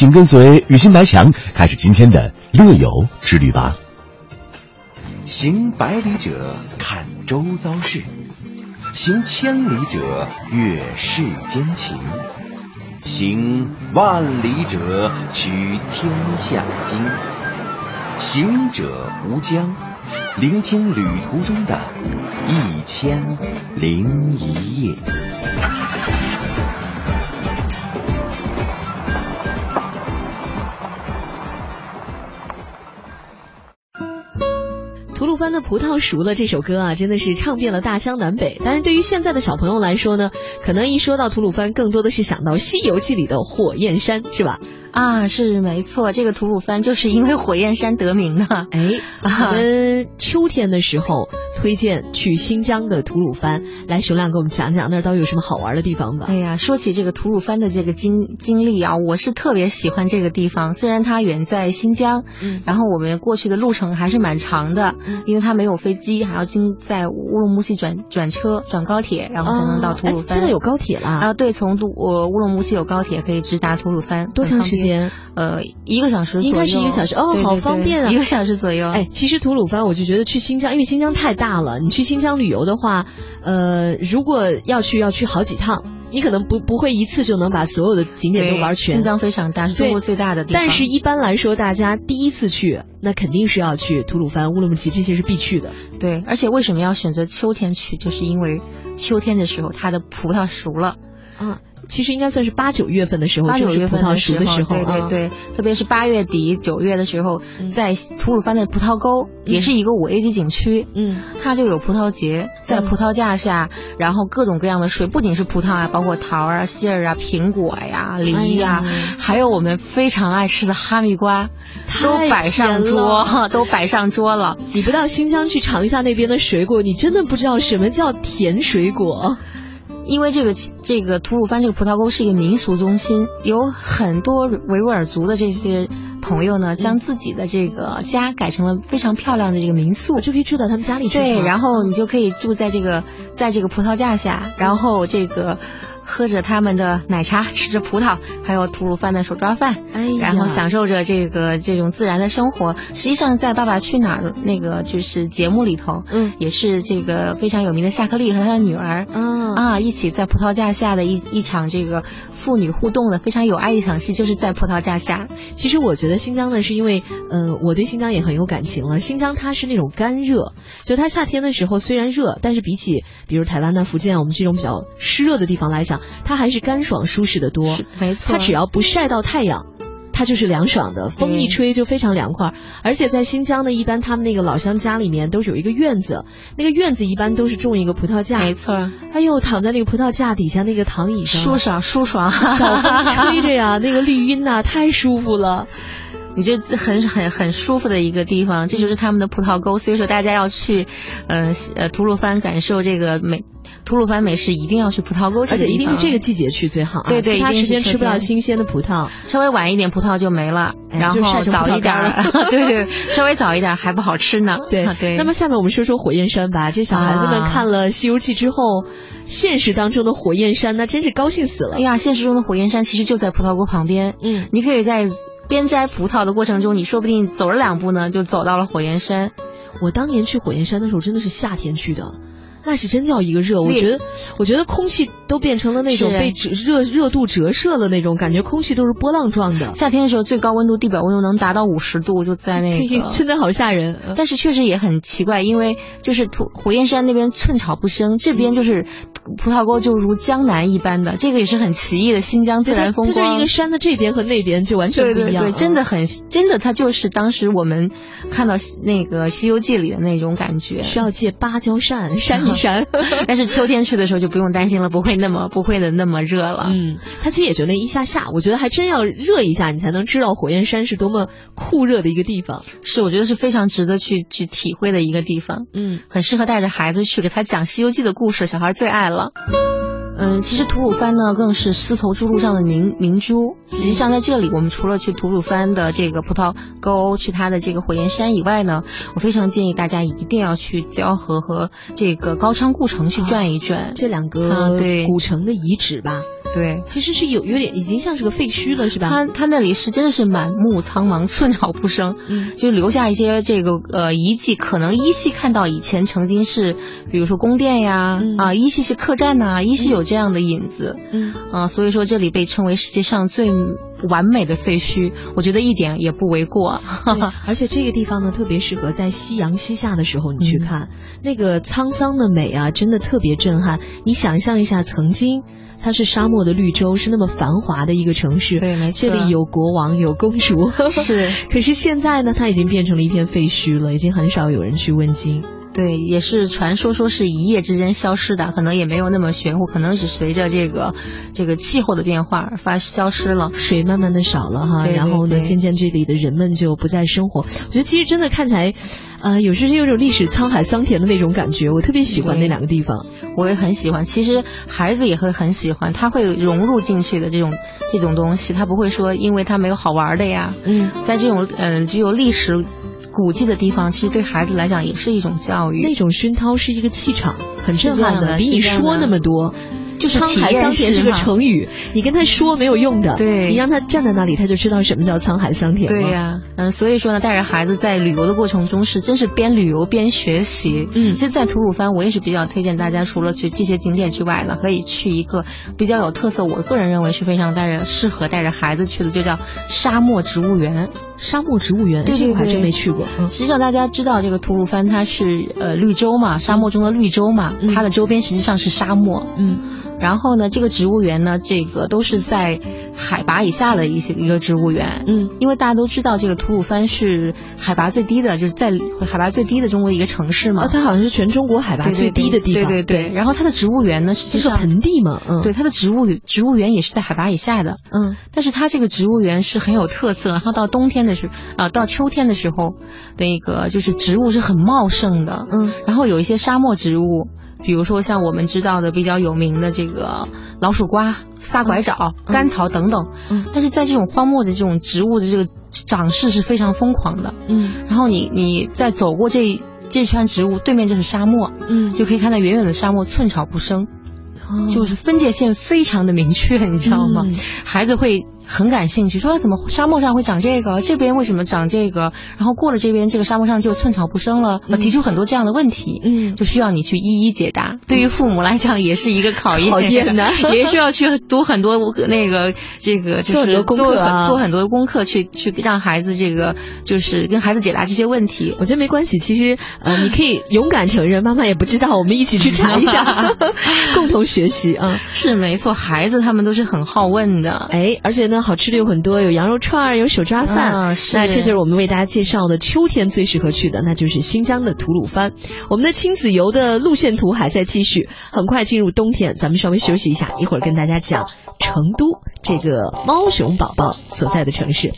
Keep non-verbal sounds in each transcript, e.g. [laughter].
请跟随雨欣白墙开始今天的乐游之旅吧。行百里者看周遭事，行千里者阅世间情，行万里者取天下经。行者无疆，聆听旅途中的一千零一夜。那葡萄熟了这首歌啊，真的是唱遍了大江南北。但是对于现在的小朋友来说呢，可能一说到吐鲁番，更多的是想到《西游记》里的火焰山，是吧？啊，是没错，这个吐鲁番就是因为火焰山得名的。哎，[laughs] 我们秋天的时候推荐去新疆的吐鲁番，来熊亮给我们讲讲那儿到底有什么好玩的地方吧。哎呀，说起这个吐鲁番的这个经经历啊，我是特别喜欢这个地方。虽然它远在新疆，嗯，然后我们过去的路程还是蛮长的，嗯，因为它没有飞机，还要经在乌鲁木齐转转车、转高铁，然后才能到吐鲁番。现在有高铁了啊？对，从乌呃乌鲁木齐有高铁可以直达吐鲁番，多长时间？间呃一个小时，应该是一个小时哦，好方便啊，一个小时左右。哎，其实吐鲁番我就觉得去新疆，因为新疆太大了，你去新疆旅游的话，呃，如果要去要去好几趟，你可能不不会一次就能把所有的景点都玩全。新疆非常大，是中国最大的地方。但是一般来说，大家第一次去，那肯定是要去吐鲁番、乌鲁木齐，这些是必去的。对，而且为什么要选择秋天去？就是因为秋天的时候，它的葡萄熟了。嗯。其实应该算是八九月份的时候，八九月份的时候，对对对，特别是八月底九月的时候，在吐鲁番的葡萄沟也是一个五 A 级景区，嗯，它就有葡萄节，在葡萄架下，然后各种各样的水，不仅是葡萄啊，包括桃啊、杏儿啊、苹果呀、梨呀，还有我们非常爱吃的哈密瓜，都摆上桌，[laughs] 都摆上桌了。你不到新疆去尝一下那边的水果，你真的不知道什么叫甜水果。因为这个这个吐鲁番这个葡萄沟是一个民俗中心，有很多维吾尔族的这些朋友呢，将自己的这个家改成了非常漂亮的这个民宿，就可以住到他们家里去。对，然后你就可以住在这个在这个葡萄架下，然后这个。喝着他们的奶茶，吃着葡萄，还有吐鲁番的手抓饭，哎，然后享受着这个这种自然的生活。实际上，在《爸爸去哪儿》那个就是节目里头，嗯，也是这个非常有名的夏克立和他的女儿，嗯。啊，一起在葡萄架下的一一场这个父女互动的非常有爱一场戏，就是在葡萄架下。其实我觉得新疆呢，是因为，呃，我对新疆也很有感情了。新疆它是那种干热，就它夏天的时候虽然热，但是比起比如台湾的福建我们这种比较湿热的地方来讲。它还是干爽舒适的多，没错。它只要不晒到太阳，它就是凉爽的，风一吹就非常凉快。而且在新疆呢，一般他们那个老乡家里面都是有一个院子，那个院子一般都是种一个葡萄架，没错。哎呦，躺在那个葡萄架底下那个躺椅上，舒爽舒爽，小风吹着呀，那个绿荫呐，太舒服了。你就很很很舒服的一个地方，这就是他们的葡萄沟。所以说大家要去，呃呃吐鲁番感受这个美。吐鲁番美食一定要去葡萄沟，而且一定是这个季节去最好啊！对对，其他时间吃不到新鲜的葡萄，稍微晚一点葡萄就没了，然后早一点，[laughs] 对对，稍微早一点还不好吃呢。对 [laughs] 对。[laughs] 那么下面我们说说火焰山吧。这小孩子们看了《西游记》之后，现实当中的火焰山那真是高兴死了。哎呀，现实中的火焰山其实就在葡萄沟旁边。嗯，你可以在边摘葡萄的过程中，你说不定走了两步呢，就走到了火焰山。我当年去火焰山的时候，真的是夏天去的。那是真叫一个热，我觉得，我觉得空气都变成了那种被折热热度折射的那种感觉，空气都是波浪状的。夏天的时候，最高温度地表温度能达到五十度，就在那个，[laughs] 真的好吓人。但是确实也很奇怪，因为就是土火焰山那边寸草不生，这边就是葡萄沟就如江南一般的，这个也是很奇异的新疆自然风光。它就是一个山的这边和那边就完全不一样，对，真的很真的，它就是当时我们看到那个《西游记》里的那种感觉。需要借芭蕉扇扇一扇。[laughs] 但是秋天去的时候就不用担心了，不会那么不会的那么热了。嗯，它其实也就那一下下，我觉得还真要热一下，你才能知道火焰山是多么酷热的一个地方。是，我觉得是非常值得去去体会的一个地方。嗯，很适合带着孩子去给他讲《西游记》的故事，小孩最爱了。嗯，其实吐鲁番呢，更是丝绸之路上的明明珠。实际上，在这里，我们除了去吐鲁番的这个葡萄沟，去它的这个火焰山以外呢，我非常建议大家一定要去蛟河和这个高昌故城去转一转。这两个对古城的遗址吧。对，其实是有有点已经像是个废墟了，是吧？它它那里是真的是满目苍茫，寸草不生，嗯，就留下一些这个呃遗迹，可能依稀看到以前曾经是，比如说宫殿呀，啊，依稀是客栈呐，依稀有这样的影子，嗯，啊，所以说这里被称为世界上最完美的废墟，我觉得一点也不为过。[laughs] 而且这个地方呢，特别适合在夕阳西下的时候你去看，那个沧桑的美啊，真的特别震撼。你想象一下，曾经。它是沙漠的绿洲，是那么繁华的一个城市。对，没错。这里有国王，有公主。是。[laughs] 可是现在呢，它已经变成了一片废墟了，已经很少有人去问津。对，也是传说说是一夜之间消失的，可能也没有那么玄乎，可能是随着这个这个气候的变化而发消失了，水慢慢的少了哈，然后呢，渐渐这里的人们就不再生活。我觉得其实真的看起来。呃，有时是有种历史沧海桑田的那种感觉，我特别喜欢那两个地方，我也很喜欢。其实孩子也会很喜欢，他会融入进去的这种这种东西，他不会说因为他没有好玩的呀。嗯，在这种嗯具有历史古迹的地方，其实对孩子来讲也是一种教育，那种熏陶是一个气场，很震撼的，比你说那么多。就是沧海桑田这个成语，你跟他说没有用的。对，你让他站在那里，他就知道什么叫沧海桑田。对呀，嗯，所以说呢，带着孩子在旅游的过程中是真是边旅游边学习。嗯，其实，在吐鲁番，我也是比较推荐大家，除了去这些景点之外呢，可以去一个比较有特色，我个人认为是非常带着适合带着孩子去的，就叫沙漠植物园。沙漠植物园，这个我还真没去过。实际上，大家知道这个吐鲁番它是呃绿洲嘛，沙漠中的绿洲嘛，它的周边实际上是沙漠。嗯。然后呢，这个植物园呢，这个都是在海拔以下的一些一个植物园。嗯，因为大家都知道，这个吐鲁番是海拔最低的，就是在海拔最低的中国一个城市嘛。它好像是全中国海拔最低的地方。对对对。然后它的植物园呢，实际上盆地嘛。嗯。对，它的植物植物园也是在海拔以下的。嗯。但是它这个植物园是很有特色，然后到冬天的时候啊，到秋天的时候，那个就是植物是很茂盛的。嗯。然后有一些沙漠植物。比如说像我们知道的比较有名的这个老鼠瓜、撒拐枣、甘草等等，嗯，但是在这种荒漠的这种植物的这个长势是非常疯狂的，嗯，然后你你在走过这这圈植物，对面就是沙漠，嗯，就可以看到远远的沙漠寸草不生，就是分界线非常的明确，你知道吗？孩子会。很感兴趣，说怎么沙漠上会长这个？这边为什么长这个？然后过了这边，这个沙漠上就寸草不生了。提出很多这样的问题，嗯，就需要你去一一解答。对于父母来讲，也是一个考验，考验的，[laughs] 也需要去读很多那个这个就是做很多做很多功课，去去让孩子这个就是跟孩子解答这些问题。我觉得没关系，其实呃，你可以勇敢承认，妈妈也不知道，我们一起去查一下，[laughs] 共同学习啊。是没错，孩子他们都是很好问的，哎，而且呢。好吃的有很多，有羊肉串儿，有手抓饭。那这就是我们为大家介绍的秋天最适合去的，那就是新疆的吐鲁番。我们的亲子游的路线图还在继续，很快进入冬天，咱们稍微休息一下，一会儿跟大家讲成都这个猫熊宝宝所在的城市。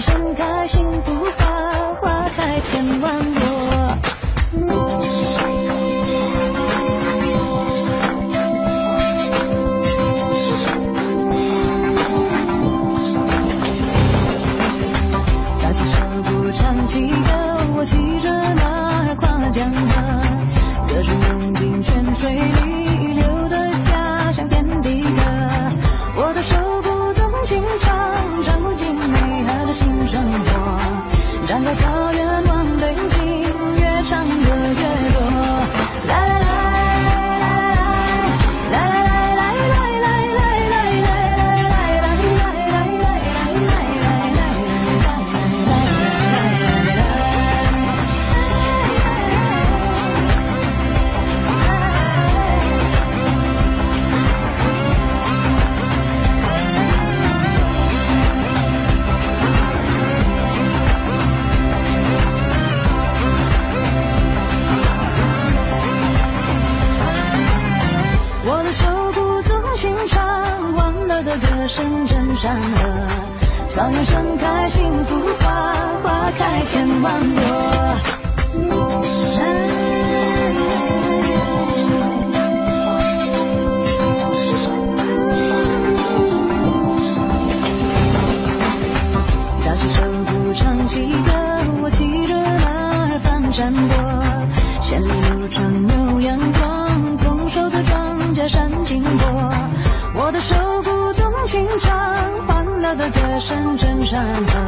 盛开幸福花，花开千万千万朵。早起手鼓唱起歌，我骑着马儿翻山坡，千里路长牛羊壮，丰收的庄稼闪金波。我的手鼓动情唱，欢乐的歌声震山河。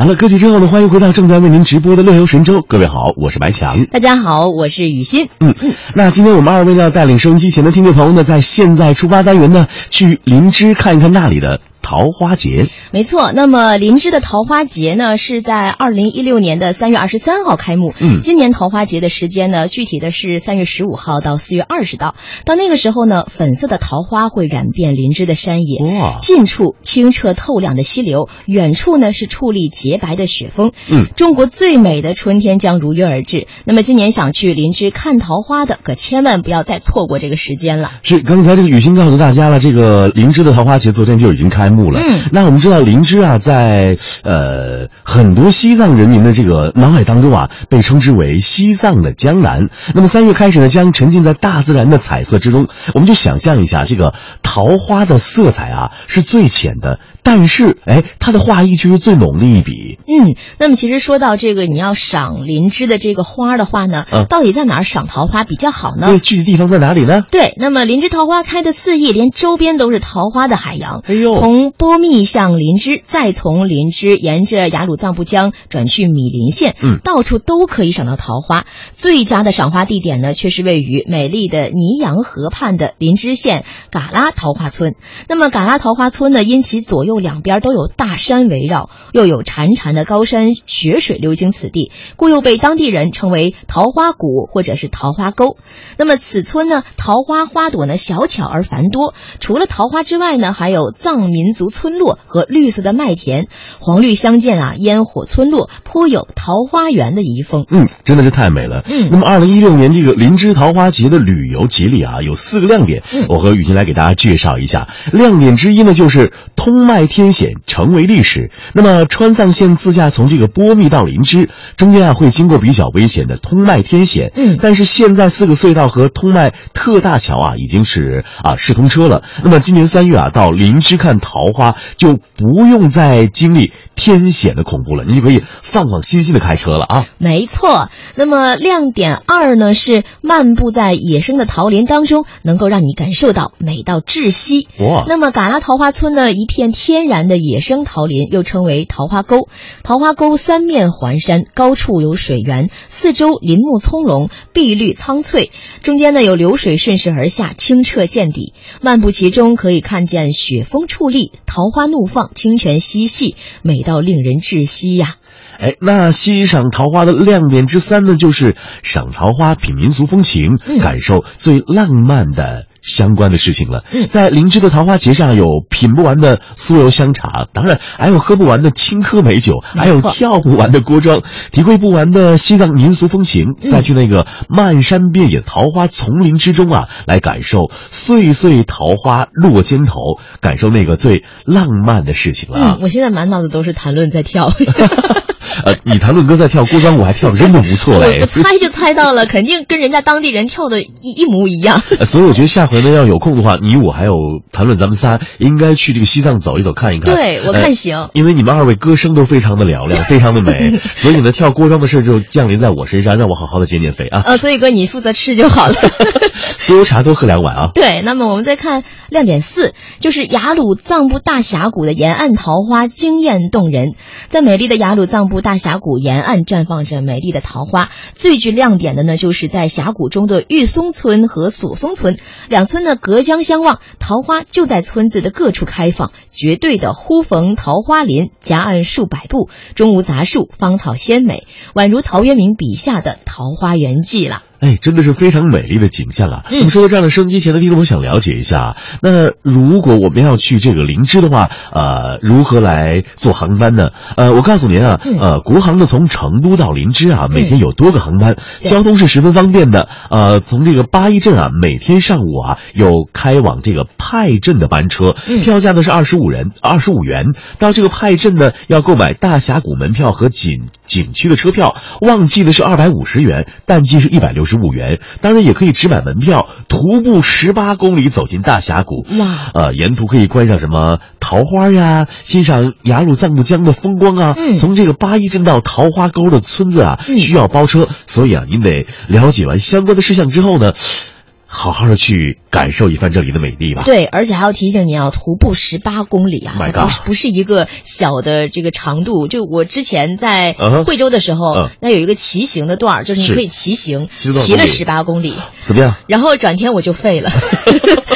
好了，歌曲之后呢，欢迎回到正在为您直播的乐游神州。各位好，我是白强。大家好，我是雨欣。嗯嗯，那今天我们二位呢，带领收音机前的听众朋友呢，在现在出发单元呢，去林芝看一看那里的桃花节。没错，那么林芝的桃花节呢，是在二零一六年的三月二十三号开幕。嗯，今年桃花节的时间呢，具体的是三月十五号到四月二十号。到那个时候呢，粉色的桃花会染遍林芝的山野。哇！近处清澈透亮的溪流，远处呢是矗立洁白的雪峰。嗯，中国最美的春天将如约而至。那么今年想去林芝看桃花的，可千万不要再错过这个时间了。是，刚才这个雨欣告诉大家了，这个林芝的桃花节昨天就已经开幕了。嗯，那我们知道灵芝啊，在呃很多西藏人民的这个脑海当中啊，被称之为西藏的江南。那么三月开始呢，将沉浸在大自然的彩色之中。我们就想象一下，这个桃花的色彩啊是最浅的，但是哎，它的画意却是最浓的一笔。嗯，那么其实说到这个，你要赏灵芝的这个花的话呢，嗯到底在哪儿赏桃花比较好呢？对，具体地方在哪里呢？对，那么灵芝桃花开的肆意，连周边都是桃花的海洋。哎呦，从波密向林芝，再从林芝沿着雅鲁藏布江转去米林县，嗯，到处都可以赏到桃花。最佳的赏花地点呢，却是位于美丽的尼洋河畔的林芝县嘎拉桃花村。那么嘎拉桃花村呢，因其左右两边都有大山围绕，又有潺潺的高山雪水流经此地，故又被当地人称为桃花谷或者是桃花沟。那么此村呢，桃花花朵呢小巧而繁多，除了桃花之外呢，还有藏民族村落和绿色的麦田，黄绿相间啊，烟火村落，颇有桃花源的遗风。嗯，真的是太美了。嗯那么二零一六年这个林芝桃花节的旅游节里啊，有四个亮点，嗯我和雨欣来给大家介绍一下。亮点之一呢，就是通麦天险成为历史。那么川藏线自驾从这个波密到林芝，中间啊会经过比较危险的通麦天险。嗯但是现在四个隧道和通麦特大桥啊已经是啊试通车了。那么今年三月啊到林芝看桃花就不用再经历天险的恐怖了，你就可以放放心心的开车了啊。没错，那么亮点二呢是漫步在野生的桃林当中，能够让你感受到美美到窒息。哇！那么嘎拉桃花村呢，一片天然的野生桃林，又称为桃花沟。桃花沟三面环山，高处有水源，四周林木葱茏，碧绿苍翠，中间呢有流水顺势而下，清澈见底。漫步其中，可以看见雪峰矗立，桃花怒放，清泉嬉戏，美到令人窒息呀。哎，那欣赏桃花的亮点之三呢，就是赏桃花、品民俗风情，感受最浪漫的相关的事情了。在灵芝的桃花节上，有品不完的酥油香茶，当然还有喝不完的青稞美酒，还有跳不完的锅庄，体会不完的西藏民俗风情。再去那个漫山遍野桃花丛林之中啊，来感受岁岁桃花落肩头，感受那个最浪漫的事情了啊！我现在满脑子都是谈论在跳。[laughs] 呃，你谈论歌在跳锅庄舞，还跳的真的不错哎！[laughs] 我猜就猜到了，肯定跟人家当地人跳的一一模一样。所以我觉得下回呢，要有空的话，你我还有谈论，咱们仨应该去这个西藏走一走，看一看。对我看行，因为你们二位歌声都非常的嘹亮，[laughs] 非常的美，所以呢，跳锅庄的事就降临在我身上，让我好好的减减肥啊。呃，所以哥你负责吃就好了。[laughs] [laughs] 酥油茶多喝两碗啊。对，那么我们再看亮点四，就是雅鲁藏布大峡谷的沿岸桃花惊艳动人，在美丽的雅鲁藏布大峡谷沿。岸绽放着美丽的桃花，最具亮点的呢，就是在峡谷中的玉松村和索松村两两村的隔江相望，桃花就在村子的各处开放，绝对的忽逢桃花林，夹岸数百步，中无杂树，芳草鲜美，宛如陶渊明笔下的桃花源记了。哎，真的是非常美丽的景象啊！那么说到这样的收音机前的听众，我想了解一下，那如果我们要去这个林芝的话，呃，如何来坐航班呢？呃，我告诉您啊，呃，国航呢从成都到林芝啊，每天有多个航班，交通是十分方便的。呃，从这个八一镇啊，每天上午啊有开往这个派镇的班车，票价呢是二十五人二十五元。到这个派镇呢，要购买大峡谷门票和景景区的车票，旺季的是二百五十元，淡季是一百六十。十五元，当然也可以只买门票，徒步十八公里走进大峡谷。哇，呃，沿途可以观赏什么桃花呀，欣赏雅鲁藏布江的风光啊。嗯，从这个八一镇到桃花沟的村子啊，需要包车，所以啊，您得了解完相关的事项之后呢。好好的去感受一番这里的美丽吧。对，而且还要提醒你啊，徒步十八公里啊，不是不是一个小的这个长度。就我之前在惠州的时候，那有一个骑行的段儿，就是你可以骑行，骑了十八公里，怎么样？然后转天我就废了。[laughs]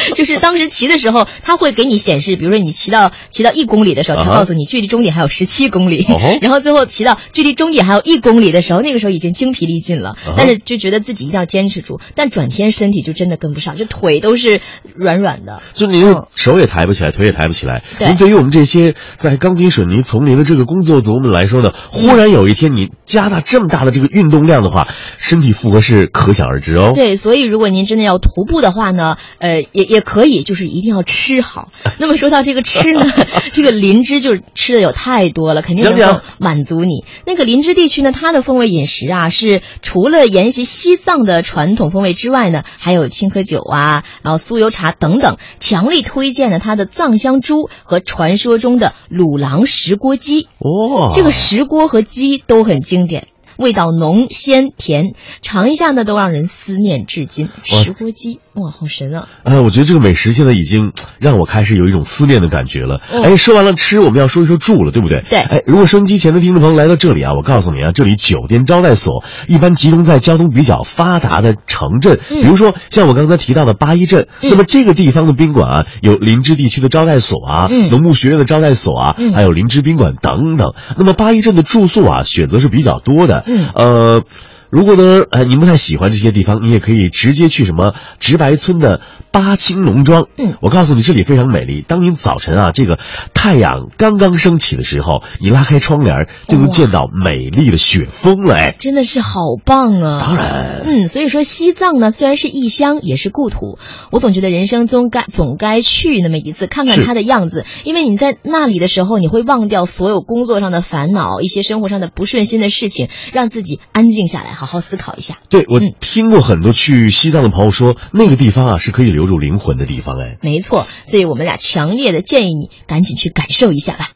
[laughs] 就是当时骑的时候，他会给你显示，比如说你骑到骑到一公里的时候，他告诉你距离终点还有十七公里。[laughs] 然后最后骑到距离终点还有一公里的时候，那个时候已经精疲力尽了，但是就觉得自己一定要坚持住。但转天身体就真。真的跟不上，就腿都是软软的，就您手也抬不起来，腿也抬不起来。您对于我们这些在钢筋水泥丛林的这个工作族们来说呢，忽然有一天你加大这么大的这个运动量的话，身体负荷是可想而知哦。对，所以如果您真的要徒步的话呢，呃，也也可以，就是一定要吃好。那么说到这个吃呢，[laughs] 这个林芝就是吃的有太多了，肯定能够满足你。那个林芝地区呢，它的风味饮食啊，是除了沿袭西藏的传统风味之外呢，还有。青稞酒啊，然后酥油茶等等，强力推荐的他的藏香猪和传说中的鲁朗石锅鸡。哦，这个石锅和鸡都很经典。味道浓鲜甜，尝一下呢都让人思念至今。石锅鸡，哇，好神啊！哎，我觉得这个美食现在已经让我开始有一种思念的感觉了。哎，说完了吃，我们要说一说住了，对不对？对。哎，如果收音机前的听众朋友来到这里啊，我告诉你啊，这里酒店招待所一般集中在交通比较发达的城镇，比如说像我刚才提到的八一镇。那么这个地方的宾馆啊，有林芝地区的招待所啊，农牧学院的招待所啊，还有林芝宾馆等等。那么八一镇的住宿啊，选择是比较多的。呃，如果呢，呃，您不太喜欢这些地方，你也可以直接去什么直白村的八清农庄。嗯，我告诉你，这里非常美丽。当您早晨啊，这个太阳刚刚升起的时候，你拉开窗帘，就能见到美丽的雪峰了。哎，真的是好棒啊！当然，嗯，所以说西藏呢，虽然是异乡，也是故土。我总觉得人生总该总该去那么一次，看看它的样子。因为你在那里的时候，你会忘掉所有工作上的烦恼，一些生活上的不顺心的事情，让自己安静下来，好好思考一下。对我听过很多去西藏的朋友说，那个地方啊是可以留住灵魂的地方。哎，没错，所以我们俩强烈的建议你赶紧去感受一下吧。